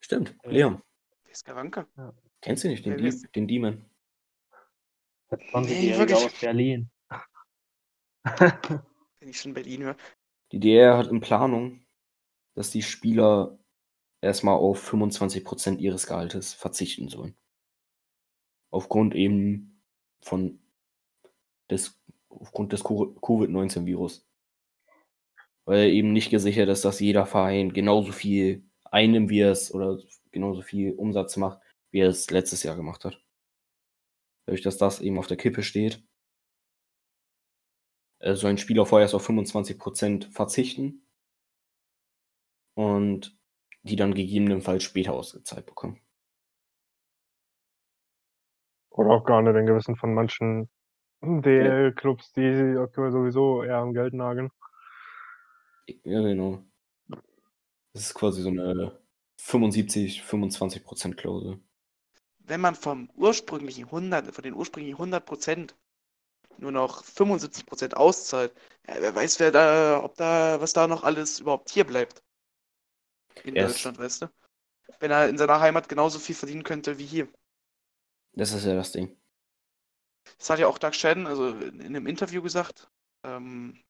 Stimmt, Ja. Leon. Wer ist Garanka? Kennst du nicht, den, ist- den Demon? Der Nee, 20-Jährige wirklich. aus Berlin. *laughs* Wenn ich schon Berlin höre. Die DR hat in Planung, dass die Spieler erstmal auf 25% ihres Gehaltes verzichten sollen. Aufgrund eben von des, aufgrund des Co- Covid-19-Virus. Weil eben nicht gesichert ist, dass jeder Verein genauso viel einnimmt, wie es oder genauso viel Umsatz macht, wie er es letztes Jahr gemacht hat. Dadurch, dass das eben auf der Kippe steht, äh, sollen Spieler vorerst auf 25% verzichten und die dann gegebenenfalls später ausgezahlt bekommen. Oder auch gar nicht in gewissen von manchen DL-Clubs, die aktuell sowieso eher am Geld nageln. Ja, genau. Das ist quasi so eine 75, 25% Klausel. Wenn man vom ursprünglichen 100, von den ursprünglichen 100 Prozent nur noch 75 Prozent auszahlt, ja, wer weiß, wer da, ob da, was da noch alles überhaupt hier bleibt. In Er ist- Deutschland, weißt du? Wenn er in seiner Heimat genauso viel verdienen könnte wie hier. Das ist ja das Ding. Das hat ja auch Doug Shannon, also in, in einem Interview gesagt. Ähm,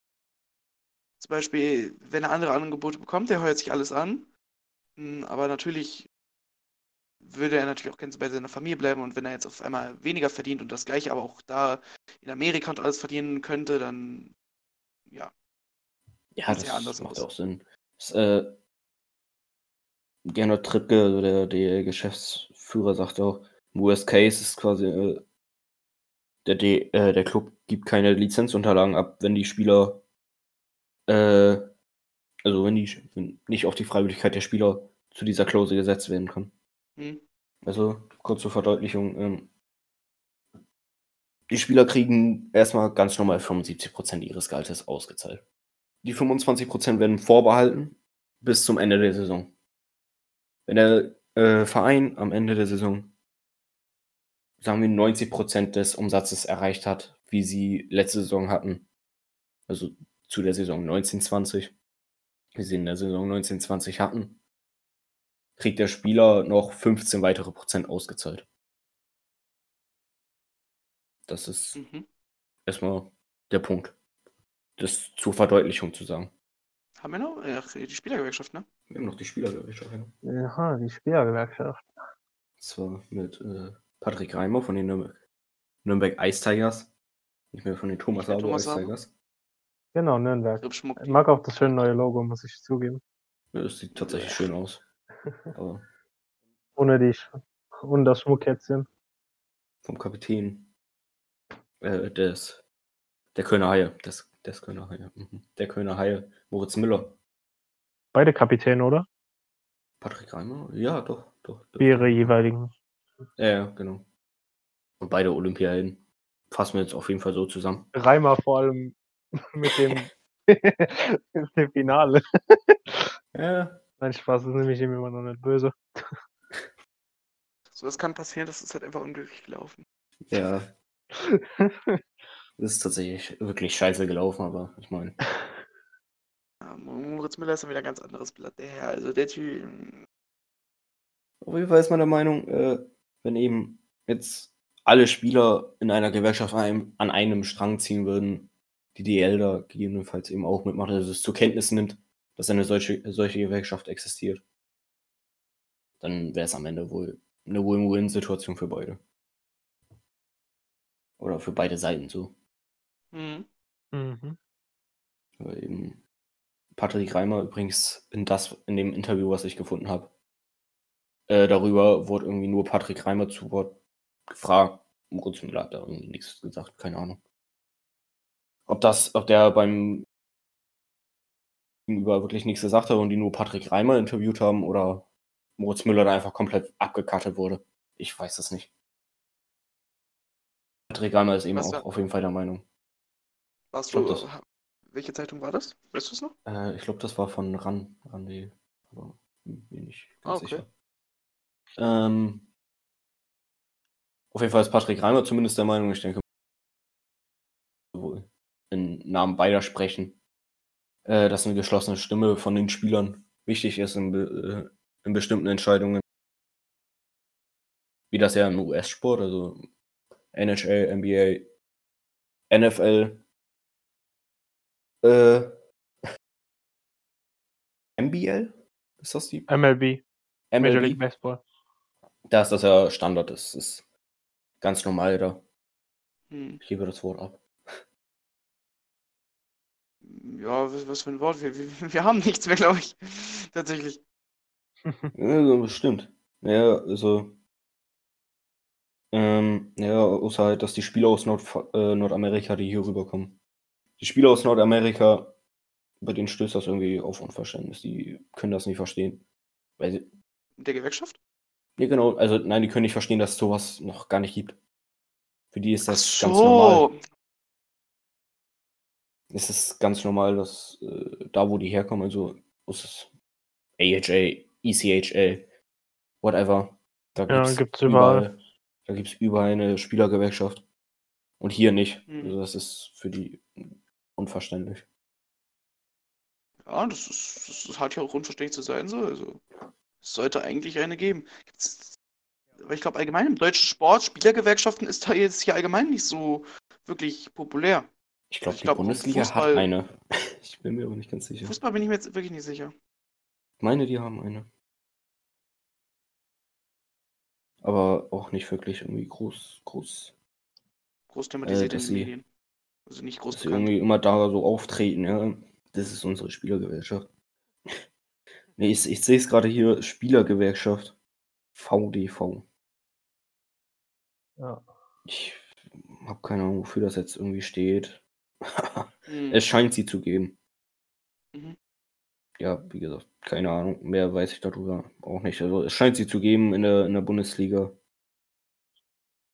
zum Beispiel, wenn er andere Angebote bekommt, der hört sich alles an. Mm, Aber natürlich würde er natürlich auch gerne bei seiner Familie bleiben und wenn er jetzt auf einmal weniger verdient und das gleiche aber auch da in Amerika und alles verdienen könnte, dann ja. Ja, das sehr anders macht aus. auch Sinn. Das, äh, Gernot Trippke, der, der Geschäftsführer, sagt auch, Worst Case ist quasi, äh, der, D, äh, der Club gibt keine Lizenzunterlagen ab, wenn die Spieler, äh, also wenn die wenn nicht auf die Freiwilligkeit der Spieler zu dieser Klausel gesetzt werden kann. Hm. Also, kurz zur Verdeutlichung, ähm, die Spieler kriegen erstmal ganz normal 75% ihres Gehaltes ausgezahlt. Die 25% werden vorbehalten bis zum Ende der Saison. Wenn der äh, Verein am Ende der Saison, sagen wir, 90% des Umsatzes erreicht hat, wie sie letzte Saison hatten, also zu der Saison 1920, wie sie in der Saison 1920 hatten, kriegt der Spieler noch 15 weitere Prozent ausgezahlt. Das ist Mhm. erstmal der Punkt. Das zur Verdeutlichung zu sagen. Haben wir noch? Ach, die Spielergewerkschaft, ne? Wir haben noch die Spielergewerkschaft. Ja. Aha, die Spielergewerkschaft. Zwar mit äh, Patrick Reimer von den Nürnberg, Nürnberg Ice Tigers. Nicht mehr von den Thomas Thomas Ice. Tigers. Genau, Nürnberg. Ich mag auch das schöne neue Logo, muss ich zugeben. Ja, das sieht tatsächlich schön aus. *laughs* Aber Ohne die Sch und das Schmuckkätzchen. vom Kapitän äh, des, der Kölner Haie. Des, des Kölner Haie. Mhm. Der Kölner Haie, Moritz Müller. Beide Kapitäne, oder? Patrick Reimer? Ja, doch, doch. Für ihre jeweiligen. Ja, ja, genau. Und beide Olympiahelden. Fassen wir jetzt auf jeden Fall so zusammen. Reimer vor allem *laughs* mit dem, *laughs* dem Finale. Ja, Nein, Spaß, das nehme ich ihm immer noch nicht böse. So, das kann passieren, das ist halt einfach unglücklich gelaufen. ja. Das ist tatsächlich wirklich scheiße gelaufen, aber ich meine, Ja, Moritz Müller ist dann wieder ein ganz anderes Blatt. Der Herr, also der Typ. auf jeden Fall ist man der Meinung, äh, wenn eben jetzt alle Spieler in einer Gewerkschaft an an einem Strang ziehen würden, die DL da gegebenenfalls eben auch mitmacht, also es zur Kenntnis nimmt, dass eine solche, solche Gewerkschaft existiert, dann wäre es am Ende wohl eine Win-Win-Situation für beide. Oder für beide Seiten so. Mhm. Mhm. Aber eben Patrick Reimer übrigens in das, in dem Interview, was ich gefunden habe, äh, darüber wurde irgendwie nur Patrick Reimer zu Wort gefragt. Moritz Müller hat da irgendwie nichts gesagt, keine Ahnung. Ob das, ob der beim gegenüber wirklich nichts gesagt hat und die nur Patrick Reimer interviewt haben oder Moritz Müller da einfach komplett abgekartet wurde. Ich weiß das nicht. Patrick Reimer ist eben Was auch war- auf jeden Fall der Meinung. Warst Ich du. das- Welche Zeitung war das? Weißt du es noch? Äh, ich glaube, das war von Ran, Randi, aber bin mir nicht Ah, ganz okay. sicher. Ähm, auf jeden Fall ist Patrick Reimer zumindest der Meinung, ich denke, wohl im Namen beider sprechen, äh, dass eine geschlossene Stimme von den Spielern wichtig ist in, äh, in bestimmten Entscheidungen. Wie das ja im US-Sport, also NHL, NBA, NFL, äh, *laughs* MBL? Ist das die? MLB, Major League MLB? Baseball. Da ist das ja Standard, das ist ganz normal da. Hm. Ich gebe das Wort ab. Ja, was, was für ein Wort. Wir, wir, *laughs* wir haben nichts mehr, glaube ich. Tatsächlich. *laughs* Ja, bestimmt. Ja, also. Ähm, ja, außer halt, dass die Spieler aus Nord äh, Nordamerika, die hier rüberkommen. Die Spieler aus Nordamerika, bei denen stößt das irgendwie auf Unverständnis. Die können das nicht verstehen. Weil sie, der Gewerkschaft? Ja, genau, also nein, die können nicht verstehen, dass es sowas noch gar nicht gibt. Für die ist das ganz normal. so. Es ist ganz normal, dass äh, da, wo die herkommen, also ist es AHA, ECHL, whatever. Da Ja, gibt's gibt's überall. Da gibt es überall eine Spielergewerkschaft. Und hier nicht. Mhm. Also das ist für die unverständlich. Ja, das ist, das ist- hat ja auch unverständlich zu sein, so. Also, es sollte eigentlich eine geben. Gibt's, aber ich glaube, allgemein im deutschen Sport, Spielergewerkschaften ist da jetzt hier allgemein nicht so wirklich populär. Ich glaube, die glaub, Bundesliga Fußball- hat eine. *laughs* Ich bin mir aber nicht ganz sicher. Fußball bin ich mir jetzt wirklich nicht sicher. Ich meine, die haben eine. Aber auch nicht wirklich irgendwie groß, groß, Groß thematisiert Äh, in den Medien. Also nicht groß dass sie irgendwie immer da so auftreten, ja. Das ist unsere Spielergewerkschaft. Nee, ich, ich sehe es gerade hier, Spielergewerkschaft. VDV. Ja. Ich habe keine Ahnung, wofür das jetzt irgendwie steht. *laughs* Hm. es scheint sie zu geben. Mhm. Ja, wie gesagt, keine Ahnung. Mehr weiß ich darüber auch nicht. Also es scheint sie zu geben in der, in der Bundesliga.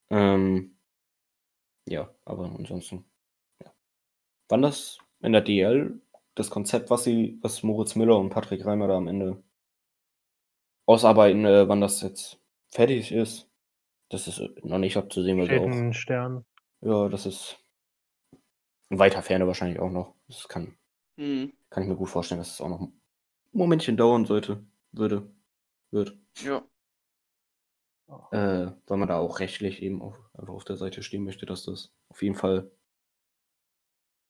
Ähm, ja, aber ansonsten. Ja. Wann das in der DL, das Konzept, was sie, was Moritz Müller und Patrick Reimer da am Ende ausarbeiten, äh, wann das jetzt fertig ist, das ist äh, noch nicht abzusehen, weil auch. Stern. Ja, das ist in weiter Ferne wahrscheinlich auch noch. Das kann, Hm. kann ich mir gut vorstellen, dass es auch noch ein Momentchen dauern sollte, würde, wird. Ja. Äh, weil man da auch rechtlich eben auf, einfach auf der Seite stehen möchte, dass das auf jeden Fall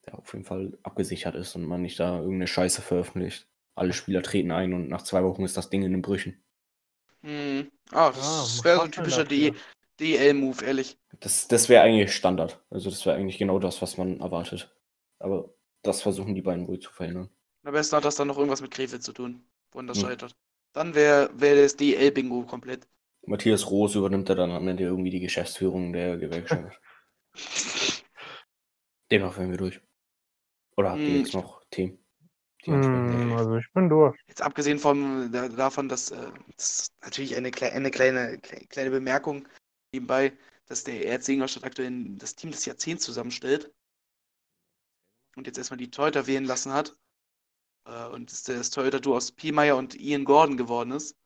ja, auf jeden Fall abgesichert ist und man nicht da irgendeine Scheiße veröffentlicht. Alle Spieler treten ein und nach zwei Wochen ist das Ding in den Brüchen. Hm. Ah, das muss wäre so ein typischer. DL-Move, ehrlich. Das, das wäre eigentlich Standard. Also das wäre eigentlich genau das, was man erwartet. Aber das versuchen die beiden wohl zu verhindern. Am besten hat das dann noch irgendwas mit Krefeld zu tun, woran das Hm. scheitert. Dann wäre wär das DL-Bingo komplett. Matthias Roos übernimmt er dann am Ende irgendwie die Geschäftsführung der Gewerkschaft. *laughs* Demnach wären wir durch. Oder habt ihr Hm. jetzt noch Themen? Hm, also ich bin durch. Jetzt abgesehen vom, da, davon, dass äh, das natürlich eine, klei- eine kleine, klei- kleine Bemerkung nebenbei, dass der Erz Ingolstadt aktuell das Team des Jahrzehnts zusammenstellt und jetzt erstmal die Torhüter wählen lassen hat äh, und das, das Torhüter-Duo aus Piemeyer und Ian Gordon geworden ist,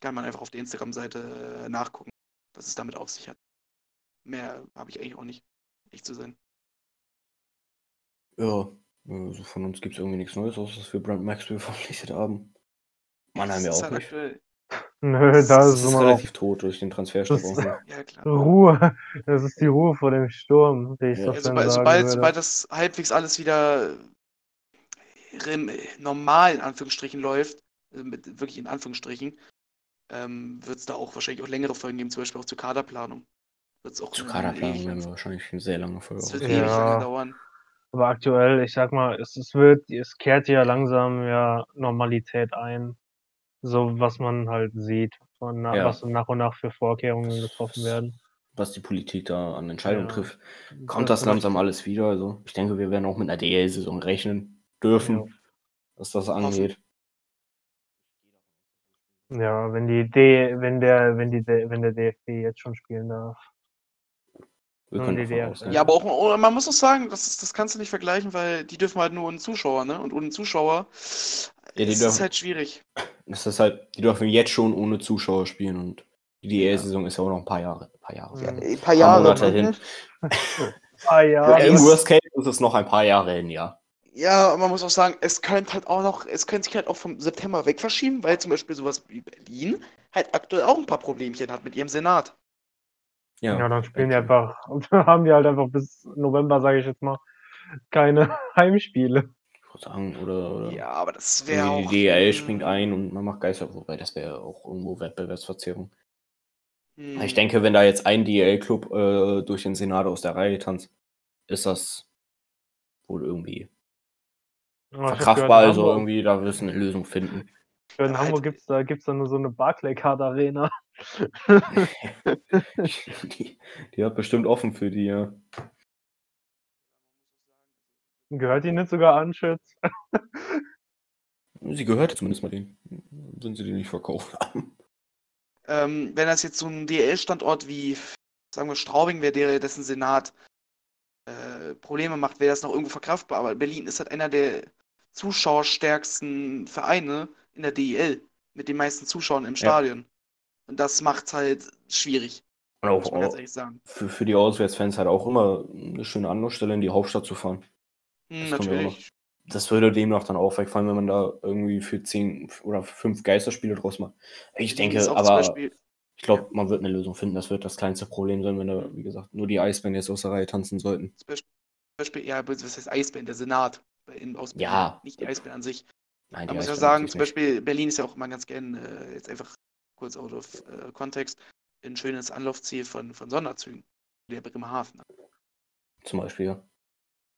kann man einfach auf der Instagram-Seite äh, nachgucken, was es damit auf sich hat. Mehr habe ich eigentlich auch nicht, echt zu sein. Ja, also von uns gibt es irgendwie nichts Neues, außer dass wir Brand Maxwell *laughs* verpflichtet haben. Mannheim ja Das ist auch halt nicht. aktuell. Nö, Das da Das ist ist immer noch relativ tot durch den Transferstopp. Das- auch *laughs* noch. Ja, klar. Ruhe. Das ist die Ruhe vor dem Sturm, wie ich Ja. so schön sobald, sobald, sobald das halbwegs alles wieder rem- normal in Anführungsstrichen läuft, also mit, wirklich in Anführungsstrichen, ähm, wird es da auch wahrscheinlich auch längere Folgen geben, zum Beispiel auch zur Kaderplanung. Wird es auch Zu eine Kaderplanung werden wir wahrscheinlich eine sehr lange Folge Es wird. Ja. ewig lange dauern. Aber aktuell, ich sag mal, es, es wird, es kehrt ja langsam ja Normalität ein. So was man halt sieht, von na, Ja. was nach und nach für Vorkehrungen getroffen werden. Was die Politik da an Entscheidungen Ja. trifft, kommt das zum langsam alles wieder. Also ich denke, wir werden auch mit einer DL-Saison rechnen dürfen, Ja. was das angeht. Ja, wenn die D, wenn der, wenn die, D- wenn der DFB jetzt schon spielen darf. Wir können ausgehen. Ja, aber auch, man muss auch sagen, das, ist, das kannst du nicht vergleichen, weil die dürfen halt nur ohne Zuschauer, ne? Und ohne Zuschauer Ja, die ist es dürfen- halt schwierig. Das ist halt, die dürfen jetzt schon ohne Zuschauer spielen und die DL-Saison ist ja auch noch ein paar Jahre, ein paar Jahre, Ja. ein Ein paar *laughs* paar Monate hin. Ah ja. Ja, Im Worst Case ist es noch ein paar Jahre hin, ja. Ja, man muss auch sagen, es könnte halt auch noch, es könnte sich halt auch vom September weg verschieben, weil zum Beispiel sowas wie Berlin halt aktuell auch ein paar Problemchen hat mit ihrem Senat. Ja, dann spielen die einfach, *laughs* haben die halt einfach bis November, sage ich jetzt mal, keine *laughs* Heimspiele. Ich würde sagen, oder, oder Ja, aber das wäre auch. die DL springt ein und man macht Geister, wobei das wäre auch irgendwo Wettbewerbsverzerrung. hm, Ich denke, wenn da jetzt ein DL-Club äh, durch den Senat aus der Reihe tanzt, ist das wohl irgendwie Ja, verkraftbar. Also irgendwie, da wirst du eine Lösung finden. In Hamburg halt- gibt's da, gibt's da nur so eine Barclaycard-Arena. *laughs* die, die hat bestimmt offen für die, ja. Gehört die nicht sogar an, Schütz? Sie gehört zumindest mal denen, wenn sie die nicht verkauft haben. Ähm, wenn das jetzt so ein DL-Standort wie, sagen wir, Straubing wäre, der dessen Senat äh, Probleme macht, wäre das noch irgendwo verkraftbar. Aber Berlin ist halt einer der zuschauerstärksten Vereine in der DEL mit den meisten Zuschauern im Stadion. Und das macht's halt schwierig, Und auch, auch für, für die Auswärtsfans halt auch immer eine schöne Anlaufstelle in die Hauptstadt zu fahren. Hm, das ja natürlich. Das würde demnach dann auch wegfallen, wenn man da irgendwie für zehn oder fünf Geisterspiele draus macht. Ich Berlin denke, aber ich glaube, man wird eine Lösung finden. Das wird das kleinste Problem sein, wenn da, wie gesagt, nur die Eisbären jetzt aus der Reihe tanzen sollten. Zum Beispiel, ja, was heißt Eisbären, der Senat in, aus Ja. nicht die Eisbären an sich. Nein, Da muss ich sagen, zum nicht. Beispiel Berlin ist ja auch immer ganz gern, äh, jetzt einfach kurz out of äh, Kontext, ein schönes Anlaufziel von, von Sonderzügen. Der Bremerhaven. Zum Beispiel, ja.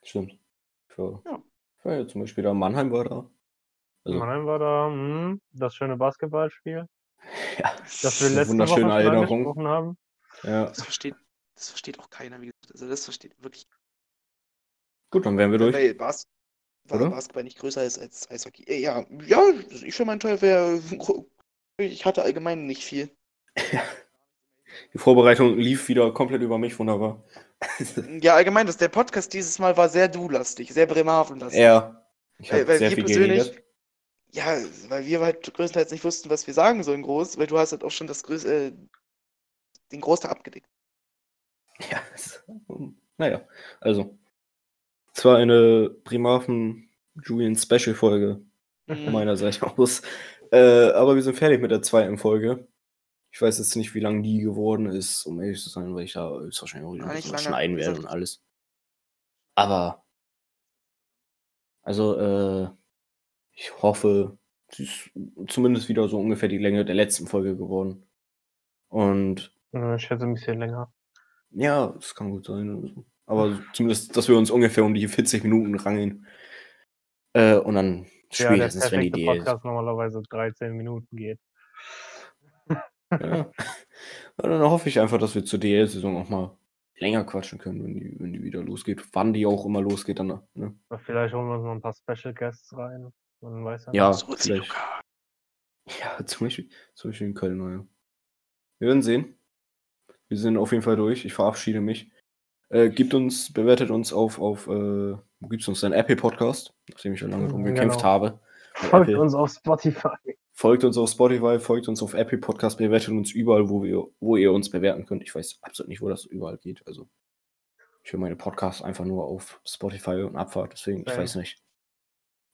Stimmt. Für, Ja. für, zum Beispiel da Mannheim war da. Also, Mannheim war da hm, das schöne Basketballspiel, *laughs* ja, das wir letzte Woche Erinnerung. angesprochen haben. ja. Das versteht, das versteht auch keiner, wie gesagt. Also das versteht wirklich. Gut, dann wären wir durch. Weil Bas weil Oder? Basketball nicht größer ist als Eishockey. Äh, Ja, ja, ich für meinen Teil wäre. Ich hatte allgemein nicht viel. *laughs* Die Vorbereitung lief wieder komplett über mich, wunderbar. *laughs* Ja, allgemein, das, der Podcast dieses Mal war sehr du-lastig, sehr Bremerhaven-lastig. ja, ich Weil, weil sehr wir viel persönlich, geredet. ja, weil wir halt größtenteils nicht wussten, was wir sagen sollen groß, weil du hast halt auch schon das Größ äh, den Großteil abgedeckt. Ja, naja, also. Es war eine Bremerhaven Julian Special Folge von Mhm. meiner Seite aus. Äh, aber wir sind fertig mit der zweiten Folge. Ich weiß jetzt nicht, wie lang die geworden ist, um ehrlich zu sein, weil ich da höchstwahrscheinlich auch nicht schneiden werde und alles. Aber, also, äh, ich hoffe, sie ist zumindest wieder so ungefähr die Länge der letzten Folge geworden. Und Ich hätte ein bisschen länger. ja, das kann gut sein. Aber zumindest, dass wir uns ungefähr um die 40 Minuten rangeln. Äh, und dann Ja, der spätestens, wenn die perfekte Idee ist. Podcast normalerweise 13 Minuten geht. Ja. Ja, dann hoffe ich einfach, dass wir zur DL-Saison auch mal länger quatschen können, wenn die, wenn die wieder losgeht. Wann die auch immer losgeht, dann. Ne? Vielleicht holen wir uns noch ein paar Special Guests rein. Man weiß ja. Ja. So, vielleicht. Ja, zum Beispiel, zum Beispiel in Köln. Ja. Wir werden sehen. Wir sind auf jeden Fall durch. Ich verabschiede mich. Äh, gibt uns, bewertet uns auf, auf äh, wo gibt es uns denn? Apple Podcast, nachdem ich ja lange drum gekämpft genau. habe. Folgt Apple. uns auf Spotify. Folgt uns auf Spotify, folgt uns auf Apple Podcast, bewertet uns überall, wo, wir, wo ihr uns bewerten könnt. Ich weiß absolut nicht, wo das überall geht. Also, ich höre meine Podcasts einfach nur auf Spotify und Abfahrt, deswegen, ich Same. weiß nicht.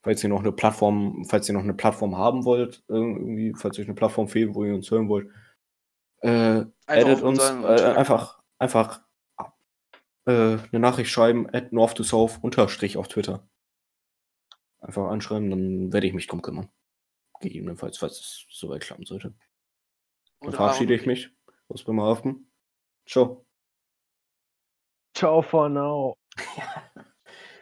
Falls ihr noch eine Plattform, falls ihr noch eine Plattform haben wollt, irgendwie, falls euch eine Plattform fehlt, wo ihr uns hören wollt, äh, addet auf uns äh, einfach, einfach äh, eine Nachricht schreiben, at north to south unterstrich auf Twitter. Einfach anschreiben, dann werde ich mich drum kümmern. Gegebenenfalls, falls es soweit klappen sollte. Dann Oder verabschiede ich mich aus Bremerhaven. Ciao. Ciao for now. *laughs*